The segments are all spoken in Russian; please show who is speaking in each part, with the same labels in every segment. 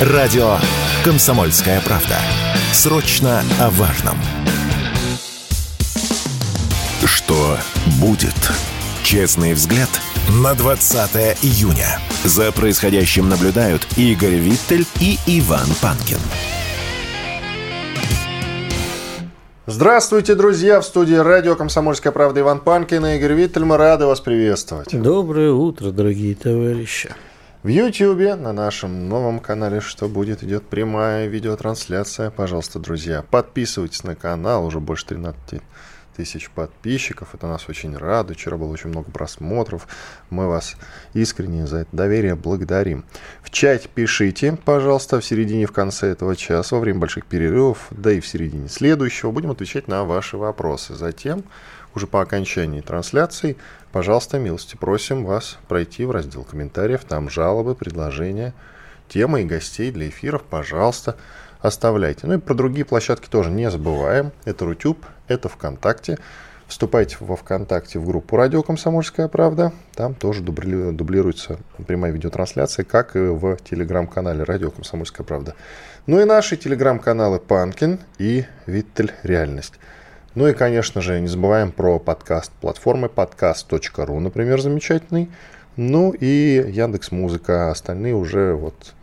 Speaker 1: Радио «Комсомольская правда». Срочно о важном. Что будет? Честный взгляд на 20 июня. За происходящим наблюдают Игорь Виттель и Иван Панкин.
Speaker 2: Здравствуйте, друзья! В студии радио «Комсомольская правда» Иван Панкин и Игорь Виттель. Мы рады вас приветствовать.
Speaker 3: Доброе утро, дорогие товарищи.
Speaker 2: В Ютьюбе на нашем новом канале «Что будет?» идет прямая видеотрансляция. Пожалуйста, друзья, подписывайтесь на канал. Уже больше 13 тысяч подписчиков. Это нас очень радует. Вчера было очень много просмотров. Мы вас искренне за это доверие благодарим. В чате пишите, пожалуйста, в середине, в конце этого часа, во время больших перерывов, да и в середине следующего. Будем отвечать на ваши вопросы. Затем, уже по окончании трансляции, пожалуйста, милости просим вас пройти в раздел комментариев. Там жалобы, предложения, темы и гостей для эфиров. Пожалуйста, оставляйте. Ну и про другие площадки тоже не забываем. Это Рутюб, это ВКонтакте. Вступайте во ВКонтакте в группу «Радио Комсомольская правда». Там тоже дубли, дублируется прямая видеотрансляция, как и в телеграм-канале «Радио Комсомольская правда». Ну и наши телеграм-каналы «Панкин» и «Виттель. Реальность». Ну и, конечно же, не забываем про подкаст платформы подкаст.ру, например, замечательный. Ну и Яндекс Музыка, остальные уже вот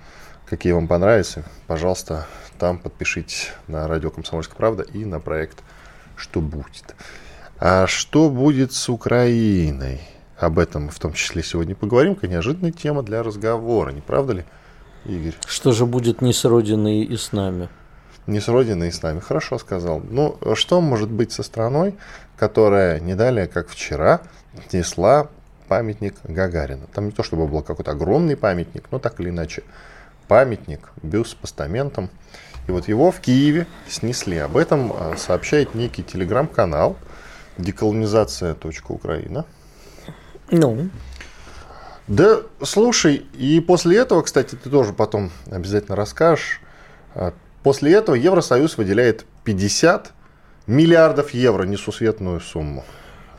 Speaker 2: какие вам понравятся, пожалуйста, там подпишитесь на радио «Комсомольская правда» и на проект «Что будет?». А что будет с Украиной? Об этом в том числе сегодня поговорим. Какая неожиданная тема для разговора, не правда ли, Игорь?
Speaker 3: Что же будет не с Родиной и с нами?
Speaker 2: Не с Родиной и с нами, хорошо сказал. Ну, что может быть со страной, которая не далее, как вчера, несла памятник Гагарина? Там не то, чтобы был какой-то огромный памятник, но так или иначе памятник, бюст с постаментом – и вот его в Киеве снесли. Об этом а, сообщает некий телеграм-канал деколонизация.украина.
Speaker 3: Ну?
Speaker 2: Да, слушай, и после этого, кстати, ты тоже потом обязательно расскажешь, а, после этого Евросоюз выделяет 50 миллиардов евро, несусветную сумму,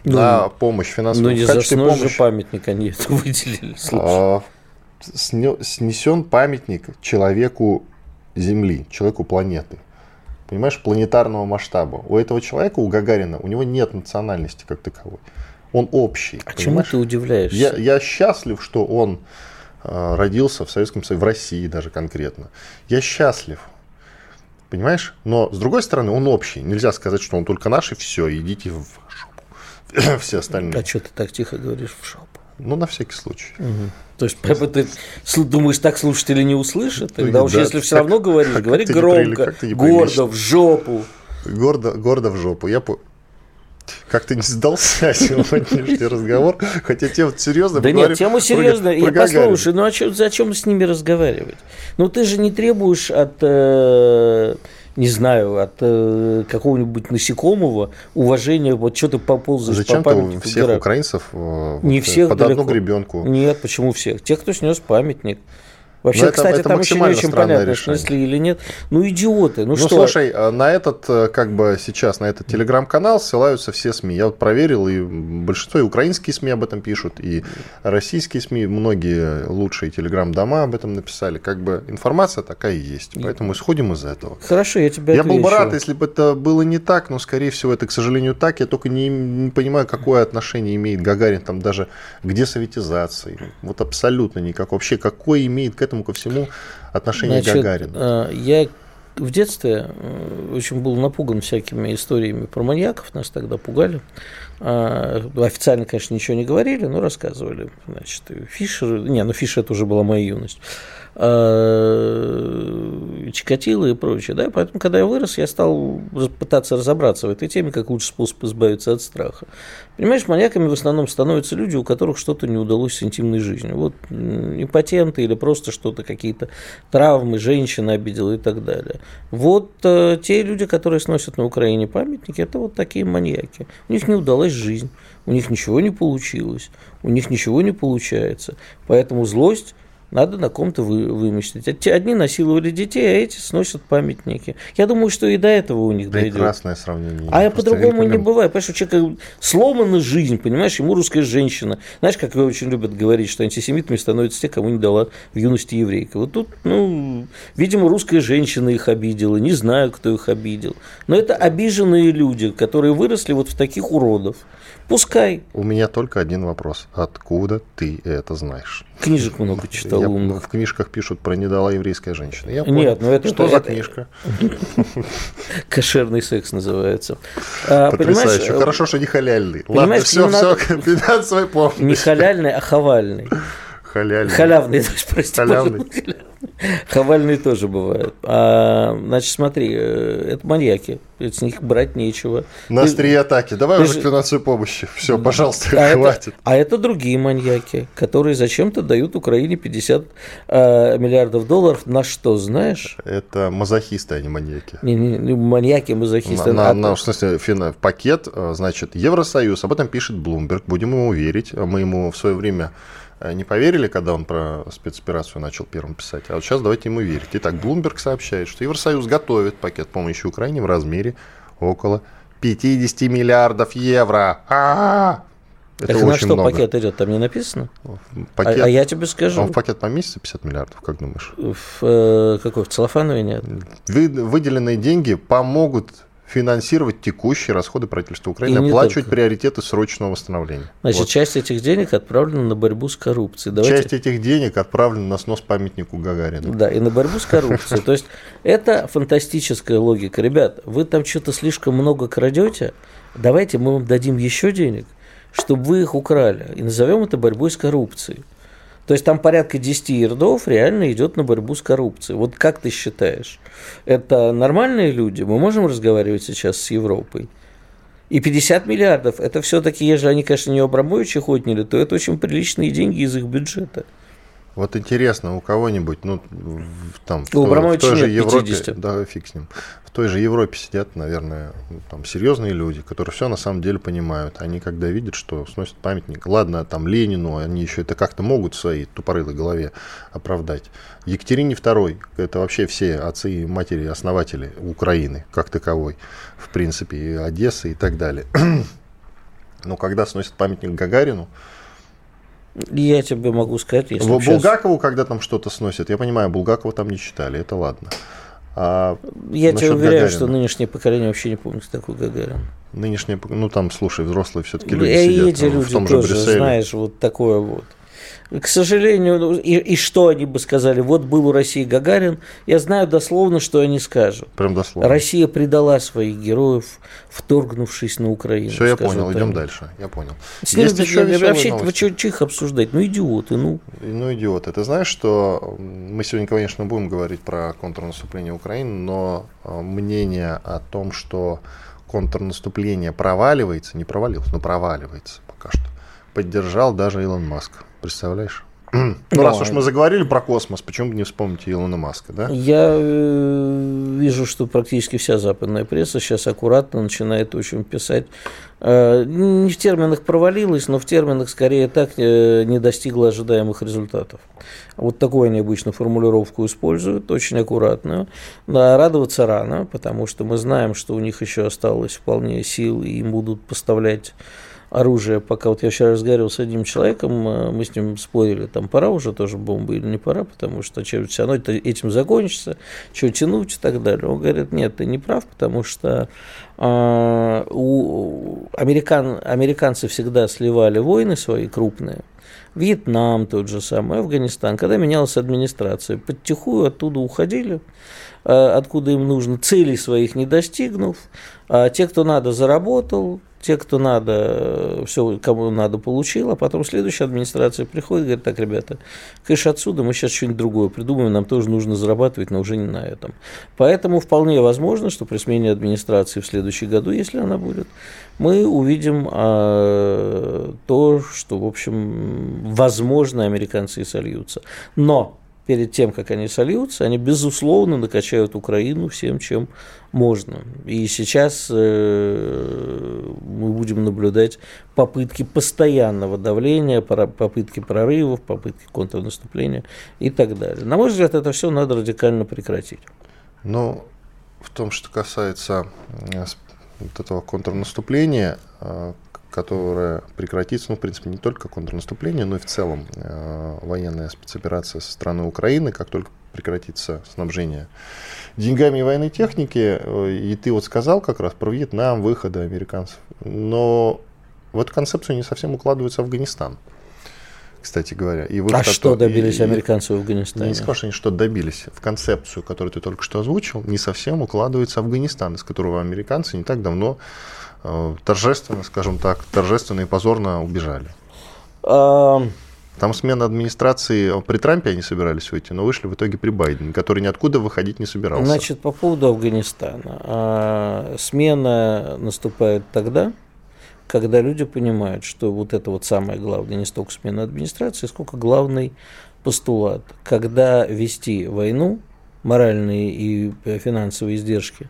Speaker 2: ну, на помощь финансовую.
Speaker 3: Ну, не за снос же памятник они это выделили. А,
Speaker 2: снесен памятник человеку Земли, человеку планеты. Понимаешь, планетарного масштаба. У этого человека, у Гагарина, у него нет национальности как таковой. Он общий.
Speaker 3: А понимаешь? чему ты удивляешься?
Speaker 2: Я, я счастлив, что он э, родился в Советском Союзе, в России даже конкретно. Я счастлив. Понимаешь? Но с другой стороны, он общий. Нельзя сказать, что он только наш, и все, идите в жопу. Все остальные.
Speaker 3: А что ты так тихо говоришь в жопу?
Speaker 2: Ну, на всякий случай.
Speaker 3: Угу. То есть, прямо ты думаешь, так слушатели не услышат? Тогда да, уж если все равно говоришь, говори громко, гордо, в жопу.
Speaker 2: Гордо, гордо в жопу. Я по... Как ты не сдался сегодняшний разговор, хотя тема серьезная.
Speaker 3: Да нет, тема серьезная. Я послушай, ну а чё, зачем с ними разговаривать? Ну ты же не требуешь от э, не знаю, от э, какого-нибудь насекомого уважения, вот что ты поползаешь
Speaker 2: Зачем
Speaker 3: по памятнику.
Speaker 2: Зачем всех украинцев э,
Speaker 3: не вот, всех
Speaker 2: под
Speaker 3: далеко.
Speaker 2: одну гребенку?
Speaker 3: Нет, почему всех? Тех, кто снес памятник. Вообще, это, кстати, это там еще не очень понятно, решение. снесли или нет. Ну, идиоты. Ну, ну что?
Speaker 2: слушай, а на этот, э, как бы сейчас, на этот телеграм-канал ссылаются все СМИ. Я вот проверил, и большинство и украинские СМИ об этом пишут, и российские СМИ, многие лучшие телеграм-дома об этом написали. Как бы информация такая и есть. Поэтому исходим из этого.
Speaker 3: Хорошо, я тебя
Speaker 2: Я
Speaker 3: отвечу.
Speaker 2: был бы рад, если бы это было не так, но, скорее всего, это, к сожалению, так. Я только не, не понимаю, какое отношение имеет Гагарин там даже к десоветизации. Вот абсолютно никак. Вообще, какое имеет к этому ко всему отношение Значит, Гагарина?
Speaker 3: Э, я в детстве э, очень был напуган всякими историями про маньяков, нас тогда пугали. А, официально, конечно, ничего не говорили, но рассказывали. Значит, Фишер, не, ну Фишер это уже была моя юность. А, Чикатило и прочее. Да? Поэтому, когда я вырос, я стал пытаться разобраться в этой теме, как лучший способ избавиться от страха. Понимаешь, маньяками в основном становятся люди, у которых что-то не удалось с интимной жизнью. Вот импотенты или просто что-то, какие-то травмы, женщина обидела и так далее. Вот э, те люди, которые сносят на Украине памятники, это вот такие маньяки. У них не удалась жизнь, у них ничего не получилось, у них ничего не получается. Поэтому злость надо на ком-то вы, выместить. Одни насиловали детей, а эти сносят памятники. Я думаю, что и до этого у них
Speaker 2: дойдет. Прекрасное сравнение.
Speaker 3: А по-другому не бывает. Понимаешь, у человека сломана жизнь, понимаешь, ему русская женщина. Знаешь, как очень любят говорить, что антисемитами становятся те, кому не дала в юности еврейка. Вот тут, ну, видимо, русская женщина их обидела, не знаю, кто их обидел. Но это обиженные люди, которые выросли вот в таких уродов. Пускай.
Speaker 2: У меня только один вопрос. Откуда ты это знаешь?
Speaker 3: Книжек много читал
Speaker 2: Я,
Speaker 3: умных.
Speaker 2: В книжках пишут про недала еврейская женщина. Я
Speaker 3: Нет, ну это...
Speaker 2: Что
Speaker 3: это,
Speaker 2: за
Speaker 3: это,
Speaker 2: книжка?
Speaker 3: Кошерный секс называется.
Speaker 2: А, Потрясающе. Хорошо, что не халяльный. Ладно, все, все, финансовый помощь.
Speaker 3: Не халяльный, а хавальный.
Speaker 2: Халяльный.
Speaker 3: Халявный, прости. Халявный. Хавальные тоже бывают. А, значит, смотри, э, это маньяки. С них брать нечего.
Speaker 2: На острие атаки. Давай уже же... к финансовой помощи. Все, пожалуйста,
Speaker 3: а
Speaker 2: хватит.
Speaker 3: Это, а это другие маньяки, которые зачем-то дают Украине 50 э, миллиардов долларов. На что, знаешь?
Speaker 2: Это мазохисты, а не маньяки.
Speaker 3: Не, не, не маньяки, мазохисты.
Speaker 2: На, на, на, в смысле, фин, пакет, э, значит, Евросоюз, об этом пишет Блумберг. Будем ему верить. Мы ему в свое время не поверили, когда он про спецоперацию начал первым писать. А вот сейчас давайте ему верить. Итак, Блумберг сообщает, что Евросоюз готовит пакет помощи Украине в размере около 50 миллиардов евро. А-а-а!
Speaker 3: Это так на что много. пакет идет? Там не написано?
Speaker 2: Пакет,
Speaker 3: а, а я тебе скажу.
Speaker 2: Он в пакет поместится 50 миллиардов, как думаешь?
Speaker 3: В, э, какой? В целлофанове нет?
Speaker 2: Вы, выделенные деньги помогут финансировать текущие расходы правительства Украины, оплачивать приоритеты срочного восстановления.
Speaker 3: Значит, вот. часть этих денег отправлена на борьбу с коррупцией.
Speaker 2: Давайте... Часть этих денег отправлена на снос памятнику Гагарину.
Speaker 3: Да, и на борьбу с коррупцией. То есть это фантастическая логика. Ребят, вы там что-то слишком много крадете, давайте мы вам дадим еще денег, чтобы вы их украли. И назовем это борьбой с коррупцией. То есть там порядка 10 ярдов реально идет на борьбу с коррупцией. Вот как ты считаешь, это нормальные люди? Мы можем разговаривать сейчас с Европой? И 50 миллиардов, это все-таки, если они, конечно, не Абрамовича отняли, то это очень приличные деньги из их бюджета.
Speaker 2: Вот интересно, у кого-нибудь, ну, там,
Speaker 3: в, у той, в той же Европе, 50.
Speaker 2: да, фиг с ним, в той же Европе сидят, наверное, там, серьезные люди, которые все на самом деле понимают. Они, когда видят, что сносят памятник, ладно, там, Ленину, они еще это как-то могут в своей тупорылой голове оправдать. Екатерине II, это вообще все отцы и матери, основатели Украины, как таковой, в принципе, и Одессы и так далее. Но когда сносят памятник Гагарину,
Speaker 3: я тебе могу сказать, если
Speaker 2: Булгакову, сейчас... когда там что-то сносят, я понимаю, Булгакова там не читали, это ладно. А
Speaker 3: я тебе уверяю, Гагарина, что нынешнее поколение вообще не помнит, такой Гагарин.
Speaker 2: Нынешнее, ну там, слушай, взрослые все-таки люди
Speaker 3: и
Speaker 2: сидят
Speaker 3: эти люди в том тоже, же Брюсселе. знаешь, вот такое вот. К сожалению, ну, и, и что они бы сказали? Вот был у России Гагарин. Я знаю дословно, что они скажут.
Speaker 2: Прям дословно.
Speaker 3: Россия предала своих героев, вторгнувшись на Украину.
Speaker 2: Все, я понял, так. идем дальше. Я понял.
Speaker 3: Есть еще вообще, вы что, что их обсуждать? Ну, идиоты, ну.
Speaker 2: Ну, идиоты. Ты знаешь, что мы сегодня, конечно, будем говорить про контрнаступление Украины, но а, мнение о том, что контрнаступление проваливается, не провалилось, но проваливается пока что, поддержал даже Илон Маск. Представляешь? Ну, Но... раз уж мы заговорили про космос, почему бы не вспомнить Илона Маска, да?
Speaker 3: Я э, вижу, что практически вся западная пресса сейчас аккуратно начинает очень писать. Э, не в терминах провалилась, но в терминах скорее так э, не достигла ожидаемых результатов. Вот такую они обычно формулировку используют, очень аккуратную. Да, радоваться рано, потому что мы знаем, что у них еще осталось вполне сил, и им будут поставлять оружие, пока вот я вчера разговаривал с одним человеком, э, мы с ним спорили, там пора уже тоже бомбы или не пора, потому что все равно это, этим закончится, что тянуть и так далее. Он говорит, нет, ты не прав, потому что э, у американ, американцы всегда сливали войны свои крупные, Вьетнам тот же самый, Афганистан, когда менялась администрация, подтихую оттуда уходили, откуда им нужно, целей своих не достигнув, а те, кто надо, заработал, те, кто надо, все, кому надо, получил, а потом следующая администрация приходит и говорит, так, ребята, кэш отсюда, мы сейчас что-нибудь другое придумаем, нам тоже нужно зарабатывать, но уже не на этом. Поэтому вполне возможно, что при смене администрации в следующем году, если она будет, мы увидим а, то, что, в общем, возможно, американцы и сольются. Но перед тем, как они сольются, они, безусловно, накачают Украину всем, чем можно. И сейчас э, мы будем наблюдать попытки постоянного давления, попытки прорывов, попытки контрнаступления и так далее. На мой взгляд, это все надо радикально прекратить.
Speaker 2: Ну, в том, что касается э, вот этого контрнаступления, которое прекратится, ну, в принципе, не только контрнаступление, но и в целом э, военная спецоперация со стороны Украины, как только прекратится снабжение деньгами и военной техники. Э, и ты вот сказал как раз про Вьетнам, выходы американцев. Но в эту концепцию не совсем укладывается Афганистан кстати говоря.
Speaker 3: И выход а что добились и, американцы в Афганистане?
Speaker 2: Не скажу, что они что добились. В концепцию, которую ты только что озвучил, не совсем укладывается Афганистан, из которого американцы не так давно торжественно, скажем так, торжественно и позорно убежали. А... Там смена администрации, при Трампе они собирались выйти, но вышли в итоге при Байдене, который ниоткуда выходить не собирался.
Speaker 3: Значит, по поводу Афганистана. А, смена наступает тогда, когда люди понимают, что вот это вот самое главное, не столько смена администрации, сколько главный постулат. Когда вести войну, моральные и финансовые издержки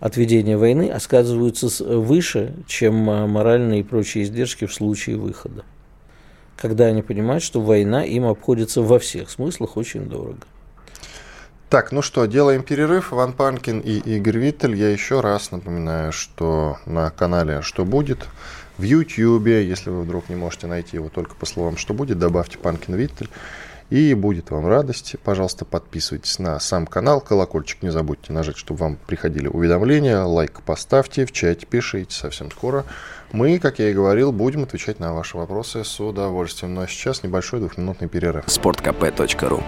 Speaker 3: от ведения войны оказываются выше, чем а, моральные и прочие издержки в случае выхода. Когда они понимают, что война им обходится во всех смыслах очень дорого.
Speaker 2: Так, ну что, делаем перерыв. Иван Панкин и Игорь Виттель. Я еще раз напоминаю, что на канале «Что будет?» в YouTube, если вы вдруг не можете найти его только по словам «Что будет?», добавьте Панкин Виттель. И будет вам радость. Пожалуйста, подписывайтесь на сам канал. Колокольчик не забудьте нажать, чтобы вам приходили уведомления. Лайк поставьте, в чате пишите. Совсем скоро мы, как я и говорил, будем отвечать на ваши вопросы с удовольствием. Ну а сейчас небольшой двухминутный перерыв.
Speaker 1: Спорткп.ру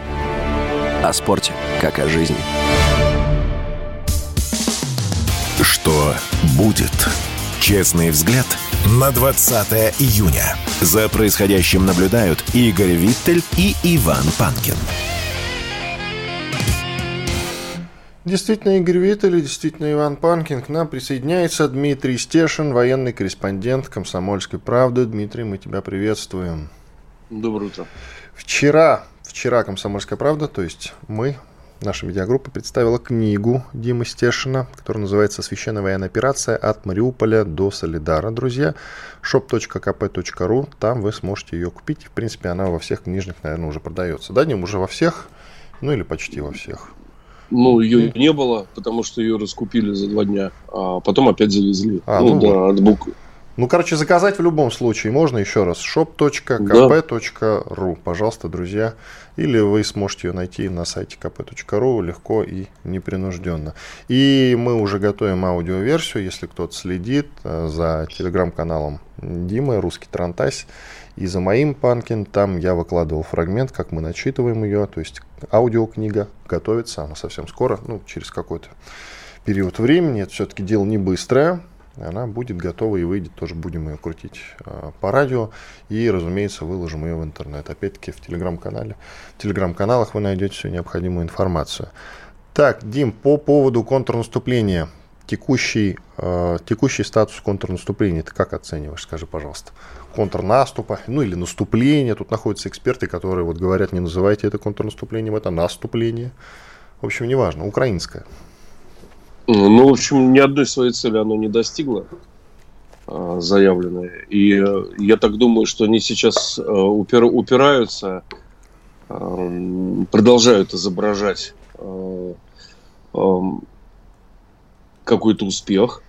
Speaker 1: О спорте, как о жизни. Что будет? Честный взгляд на 20 июня. За происходящим наблюдают Игорь Виттель и Иван Панкин.
Speaker 2: Действительно, Игорь Виттель и действительно Иван Панкин. К нам присоединяется Дмитрий Стешин, военный корреспондент «Комсомольской правды». Дмитрий, мы тебя приветствуем.
Speaker 4: Доброе утро.
Speaker 2: Вчера, вчера «Комсомольская правда», то есть мы, наша медиагруппа представила книгу Димы Стешина, которая называется «Священная военная операция от Мариуполя до Солидара». Друзья, shop.kp.ru, там вы сможете ее купить. В принципе, она во всех книжных, наверное, уже продается. Да, Дим, уже во всех? Ну, или почти во всех.
Speaker 4: Ну, ее не было, потому что ее раскупили за два дня, а потом опять завезли. А, ну, ну да, от бук...
Speaker 2: Ну, короче, заказать в любом случае можно еще раз. shop.kp.ru. Пожалуйста, друзья. Или вы сможете ее найти на сайте kp.ru легко и непринужденно. И мы уже готовим аудиоверсию, если кто-то следит э, за телеграм-каналом Димы, русский Трантась, и за моим Панкин. Там я выкладывал фрагмент, как мы начитываем ее. То есть аудиокнига готовится, она совсем скоро, ну, через какой-то период времени. Это все-таки дело не быстрое она будет готова и выйдет, тоже будем ее крутить э, по радио и, разумеется, выложим ее в интернет. Опять-таки в телеграм-канале. В телеграм-каналах вы найдете всю необходимую информацию. Так, Дим, по поводу контрнаступления, текущий, э, текущий статус контрнаступления, ты как оцениваешь, скажи, пожалуйста? Контрнаступа, ну или наступление, тут находятся эксперты, которые вот говорят, не называйте это контрнаступлением, это наступление. В общем, неважно, украинское.
Speaker 4: Ну, в общем, ни одной своей цели оно не достигло а, заявленные. И э, я так думаю, что они сейчас э, упир, упираются, э, продолжают изображать какой-то успех,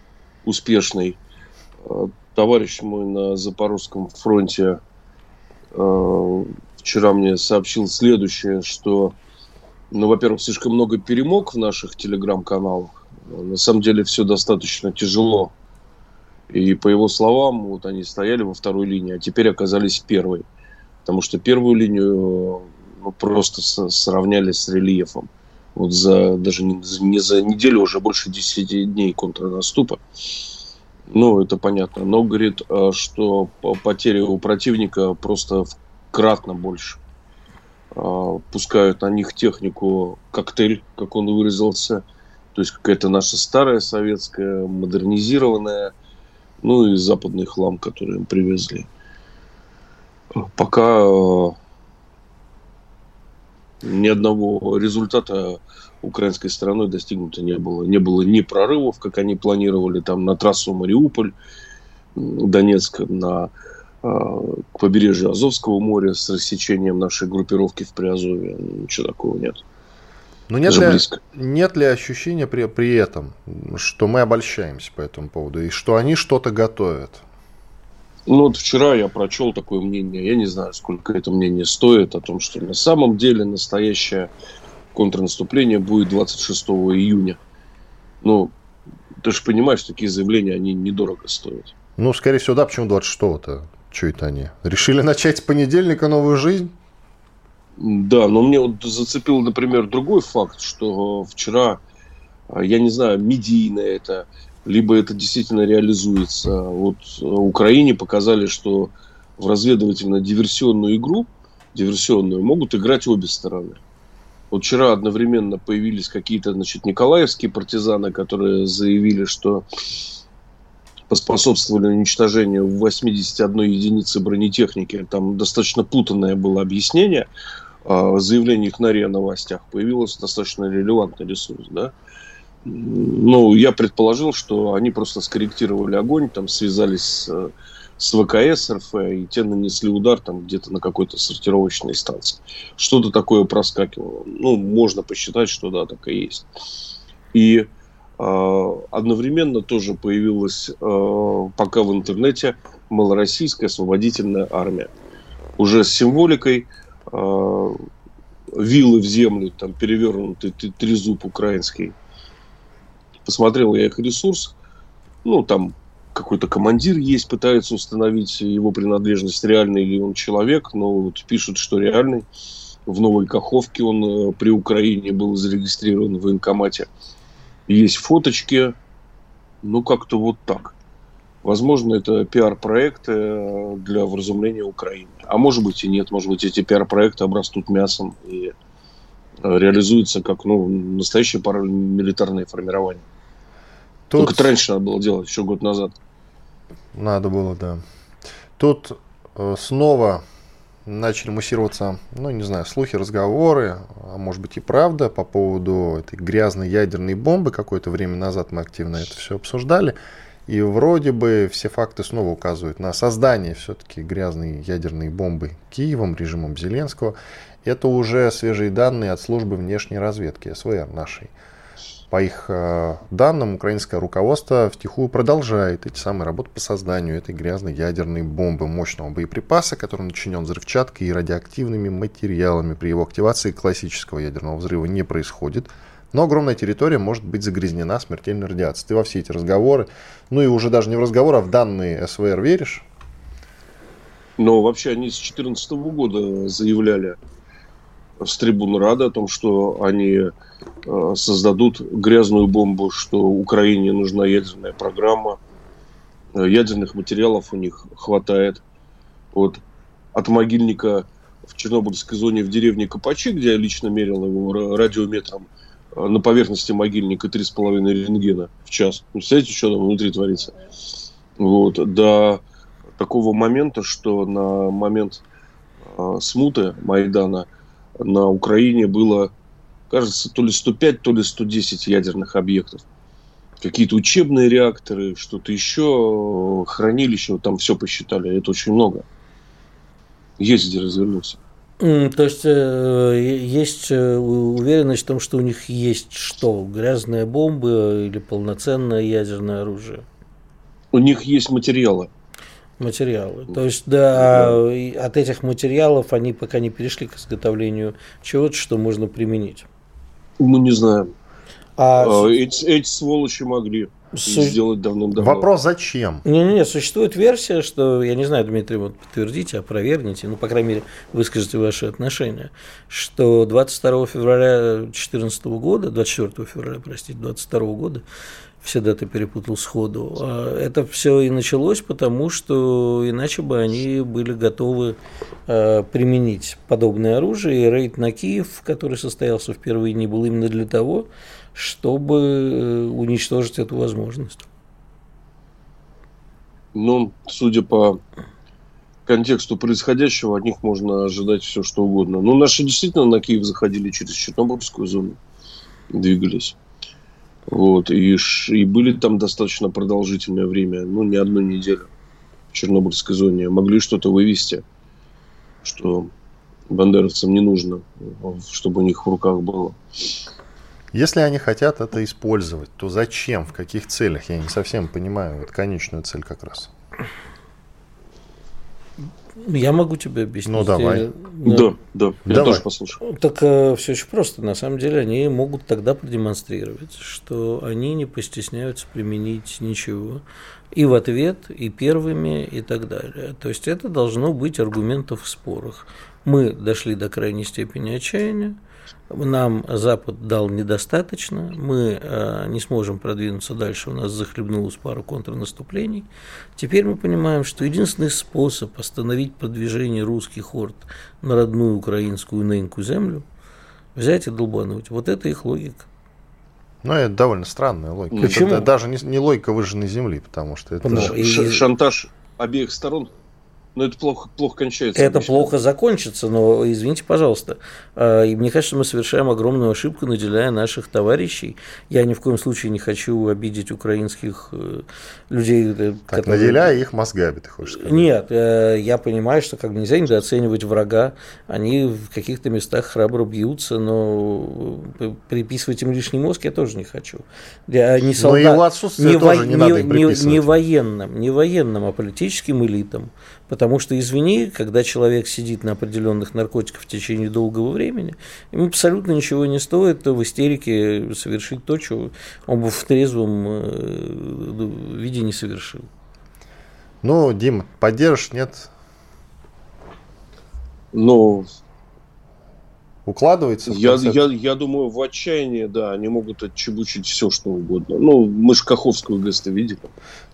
Speaker 4: успешный. Товарищ мой на Запорожском фронте вчера мне сообщил следующее, что, ну, во-первых, слишком много перемог в наших телеграм-каналах, на самом деле все достаточно тяжело. И по его словам, вот они стояли во второй линии, а теперь оказались первой. Потому что первую линию ну, просто сравняли с рельефом. Вот за даже не, не за неделю, уже больше 10 дней контрнаступа. Ну, это понятно. Но говорит, а, что потери у противника просто кратно больше. А, пускают на них технику коктейль, как он выразился, то есть какая-то наша старая советская, модернизированная, ну и западный хлам, который им привезли. Пока Ни одного результата украинской стороной достигнуто не было. Не было ни прорывов, как они планировали, там на трассу Мариуполь, Донецк, на а, к побережью Азовского моря с рассечением нашей группировки в Приазове. Ничего такого нет.
Speaker 2: Но нет ли, нет ли ощущения при, при этом, что мы обольщаемся по этому поводу и что они что-то готовят?
Speaker 4: Ну вот вчера я прочел такое мнение, я не знаю, сколько это мнение стоит, о том, что на самом деле настоящее контрнаступление будет 26 июня. Ну, ты же понимаешь, такие заявления, они недорого стоят.
Speaker 2: Ну, скорее всего, да, почему 26-то? Что это они? Решили начать с понедельника новую жизнь?
Speaker 4: Да, но мне вот зацепил, например, другой факт, что вчера, а, я не знаю, медийно это, либо это действительно реализуется. Вот Украине показали, что в разведывательно-диверсионную игру, диверсионную, могут играть обе стороны. Вот вчера одновременно появились какие-то, значит, николаевские партизаны, которые заявили, что поспособствовали уничтожению 81 единицы бронетехники. Там достаточно путанное было объяснение. А, заявлений на РИА новостях появился достаточно релевантный ресурс. Да? Ну, я предположил, что они просто скорректировали огонь, там связались с, с ВКС РФ, и те нанесли удар там где-то на какой-то сортировочной станции. Что-то такое проскакивало. Ну, можно посчитать, что да, так и есть. И а, одновременно тоже появилась а, пока в интернете малороссийская освободительная армия. Уже с символикой а, вилы в землю, там перевернутый трезуб украинский. Посмотрел я их ресурс. Ну, там какой-то командир есть, пытается установить его принадлежность, реальный ли он человек, но вот пишут, что реальный. В Новой Каховке он э, при Украине был зарегистрирован в военкомате есть фоточки, ну как-то вот так. Возможно, это пиар-проекты э, для вразумления Украины. А может быть и нет. Может быть, эти пиар-проекты обрастут мясом и э, реализуются как ну, настоящее парамилитарное формирование. Тут... Только это раньше надо было делать, еще год назад.
Speaker 2: Надо было, да. Тут э, снова начали муссироваться, ну, не знаю, слухи, разговоры, а может быть и правда по поводу этой грязной ядерной бомбы. Какое-то время назад мы активно это все обсуждали. И вроде бы все факты снова указывают на создание все-таки грязной ядерной бомбы Киевом, режимом Зеленского. Это уже свежие данные от службы внешней разведки СВР нашей. По их э, данным, украинское руководство втихую продолжает эти самые работы по созданию этой грязной ядерной бомбы, мощного боеприпаса, который начинен взрывчаткой и радиоактивными материалами. При его активации классического ядерного взрыва не происходит. Но огромная территория может быть загрязнена смертельной радиацией. Ты во все эти разговоры, ну и уже даже не в разговор, а в данные СВР веришь?
Speaker 4: Но вообще они с 2014 года заявляли с трибун Рады о том, что они э, создадут грязную бомбу, что Украине нужна ядерная программа. Э, ядерных материалов у них хватает. Вот от могильника в Чернобыльской зоне в деревне Капачи, где я лично мерил его радиометром, на поверхности могильника 3,5 рентгена в час. Представляете, что там внутри творится? Вот, до такого момента, что на момент э, смуты Майдана – на Украине было, кажется, то ли 105, то ли 110 ядерных объектов. Какие-то учебные реакторы, что-то еще, хранилище, там все посчитали. Это очень много. Есть где развернуться.
Speaker 3: То есть э, есть э, уверенность в том, что у них есть что? Грязная бомба или полноценное ядерное оружие?
Speaker 4: У них есть материалы
Speaker 3: материалы. То есть, да, да, от этих материалов они пока не перешли к изготовлению чего-то, что можно применить.
Speaker 4: Мы не знаем. А, а эти, эти сволочи могли Су... сделать давным-давно.
Speaker 2: Вопрос зачем?
Speaker 3: Не-не-не, существует версия, что, я не знаю, Дмитрий, вот подтвердите, опровергните, ну, по крайней мере, выскажите ваши отношения, что 22 февраля 2014 года, 24 февраля, простите, 22 года все даты перепутал сходу. А это все и началось потому, что иначе бы они были готовы а, применить подобное оружие. И рейд на Киев, который состоялся в первые дни, был именно для того, чтобы э, уничтожить эту возможность.
Speaker 4: Ну, судя по контексту происходящего от них можно ожидать все, что угодно. Ну, наши действительно на Киев заходили через Чернобыльскую зону, двигались. Вот, и, и были там достаточно продолжительное время, ну, не одну неделю в Чернобыльской зоне. Могли что-то вывести, что бандеровцам не нужно, чтобы у них в руках было.
Speaker 2: Если они хотят это использовать, то зачем, в каких целях? Я не совсем понимаю вот конечную цель как раз.
Speaker 3: Я могу тебе объяснить.
Speaker 2: Ну, давай.
Speaker 4: Да, да, да. я давай. тоже послушаю.
Speaker 3: Так э, все очень просто. На самом деле они могут тогда продемонстрировать, что они не постесняются применить ничего. И в ответ, и первыми, и так далее. То есть это должно быть аргументов в спорах. Мы дошли до крайней степени отчаяния, нам Запад дал недостаточно, мы э, не сможем продвинуться дальше, у нас захлебнулось пару контрнаступлений. Теперь мы понимаем, что единственный способ остановить продвижение русских орд на родную украинскую нынькую землю – взять и долбануть. Вот это их логика.
Speaker 2: Ну, это довольно странная логика. Почему? Это даже не, не логика выжженной земли, потому что это...
Speaker 4: Ну, и... Шантаж обеих сторон. Но это плохо, плохо кончается.
Speaker 3: Это обычно. плохо закончится, но извините, пожалуйста. А, и мне кажется, мы совершаем огромную ошибку, наделяя наших товарищей. Я ни в коем случае не хочу обидеть украинских э, людей.
Speaker 2: Э, так, которые... наделяя их мозгами, ты хочешь сказать?
Speaker 3: Нет, э, я понимаю, что как бы нельзя недооценивать врага. Они в каких-то местах храбро бьются, но приписывать им лишний мозг я тоже не хочу. Я не солдат,
Speaker 2: но его отсутствие не тоже во... не, не надо им
Speaker 3: не, не военным, не военным, а политическим элитам. Потому что, извини, когда человек сидит на определенных наркотиках в течение долгого времени, ему абсолютно ничего не стоит в истерике совершить то, что он бы в трезвом э, виде не совершил.
Speaker 2: Ну, Дим, поддержишь, нет?
Speaker 4: Ну,
Speaker 2: укладывается?
Speaker 4: Я, я, я думаю, в отчаянии, да, они могут отчебучить все, что угодно. Ну, мы же Каховскую ГЭС видели.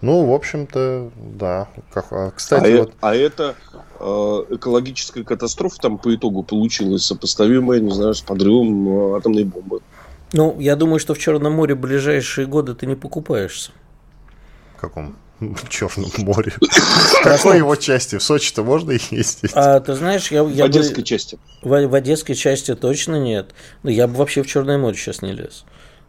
Speaker 2: Ну, в общем-то, да.
Speaker 4: А, кстати, а, вот... а это э, экологическая катастрофа там по итогу получилась сопоставимая, не знаю, с подрывом атомной бомбы.
Speaker 3: Ну, я думаю, что в Черном море ближайшие годы ты не покупаешься.
Speaker 2: В каком? В Черном море. В какой его части? В Сочи-то можно ездить?
Speaker 3: А, ты знаешь, я...
Speaker 4: я в Одесской бы... части.
Speaker 3: В, в Одесской части точно нет. Но я бы вообще в Черное море сейчас не лез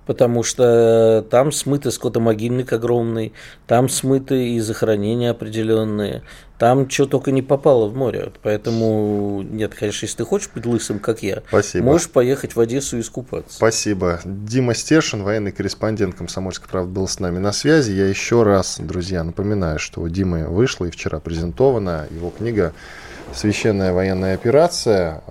Speaker 3: потому что там смыты скотомогильник огромный, там смыты и захоронения определенные, там что только не попало в море. Поэтому, нет, конечно, если ты хочешь быть лысым, как я,
Speaker 2: Спасибо.
Speaker 3: можешь поехать в Одессу и искупаться.
Speaker 2: Спасибо. Дима Стешин, военный корреспондент «Комсомольской правды», был с нами на связи. Я еще раз, друзья, напоминаю, что у Димы вышла и вчера презентована его книга «Священная военная операция».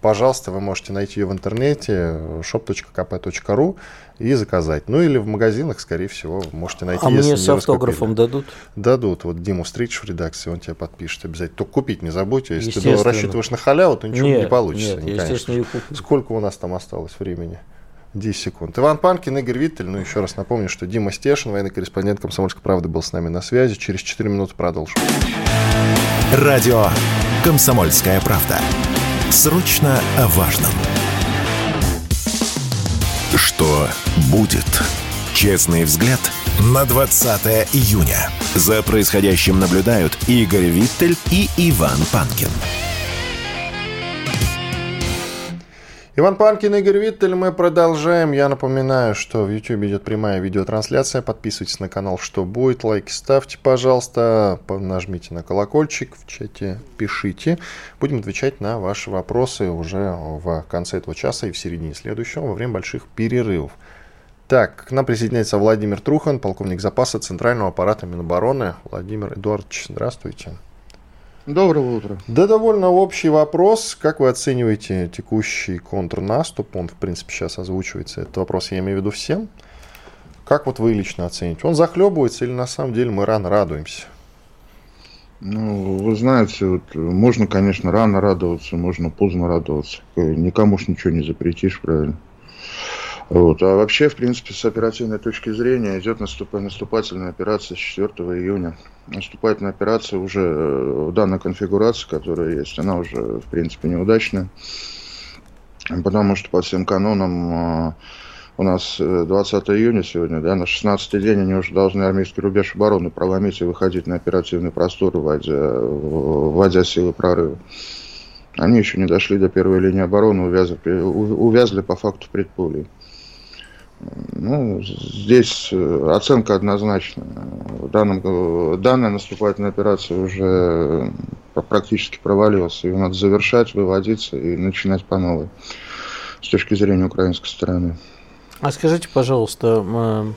Speaker 2: Пожалуйста, вы можете найти ее в интернете shop.kp.ru и заказать. Ну или в магазинах, скорее всего, можете найти.
Speaker 3: А мне с автографом дадут?
Speaker 2: Дадут. Вот Диму встретишь в редакции, он тебя подпишет обязательно. Только купить не забудь. А если ты рассчитываешь на халяву, то ничего нет, не получится.
Speaker 3: Нет, естественно, ее куплю.
Speaker 2: Сколько у нас там осталось времени? 10 секунд. Иван Панкин, Игорь Виттель. Ну, еще раз напомню, что Дима Стешин, военный корреспондент «Комсомольской правды», был с нами на связи. Через 4 минуты продолжим.
Speaker 1: Радио «Комсомольская правда». Срочно о важном. Что будет? Честный взгляд на 20 июня. За происходящим наблюдают Игорь Виттель и Иван Панкин.
Speaker 2: Иван Панкин, Игорь Виттель, мы продолжаем. Я напоминаю, что в YouTube идет прямая видеотрансляция. Подписывайтесь на канал «Что будет?», лайки ставьте, пожалуйста, нажмите на колокольчик в чате, пишите. Будем отвечать на ваши вопросы уже в конце этого часа и в середине следующего, во время больших перерывов. Так, к нам присоединяется Владимир Трухан, полковник запаса Центрального аппарата Минобороны. Владимир Эдуардович, здравствуйте.
Speaker 5: Доброго утра.
Speaker 2: Да, довольно общий вопрос. Как вы оцениваете текущий контрнаступ? Он, в принципе, сейчас озвучивается. Этот вопрос я имею в виду всем. Как вот вы лично оцените? Он захлебывается или на самом деле мы рано радуемся?
Speaker 5: Ну, вы знаете, вот, можно, конечно, рано радоваться, можно поздно радоваться. Никому ж ничего не запретишь, правильно? Вот. А вообще, в принципе, с оперативной точки зрения идет наступ... наступательная операция с 4 июня. Наступательная операция уже в э, данной конфигурации, которая есть, она уже, в принципе, неудачная. Потому что по всем канонам у нас 20 э, июня сегодня, да, на 16 день они уже должны армейский рубеж обороны проломить и выходить на оперативный простор, вводя, вводя силы прорыва. Они еще не дошли до первой линии обороны, увязли, увязли по факту в предполье. Ну, здесь э, оценка однозначна. В данном, данная наступательная операция уже практически провалилась. Ее надо завершать, выводиться и начинать по новой с точки зрения украинской стороны.
Speaker 3: А скажите, пожалуйста,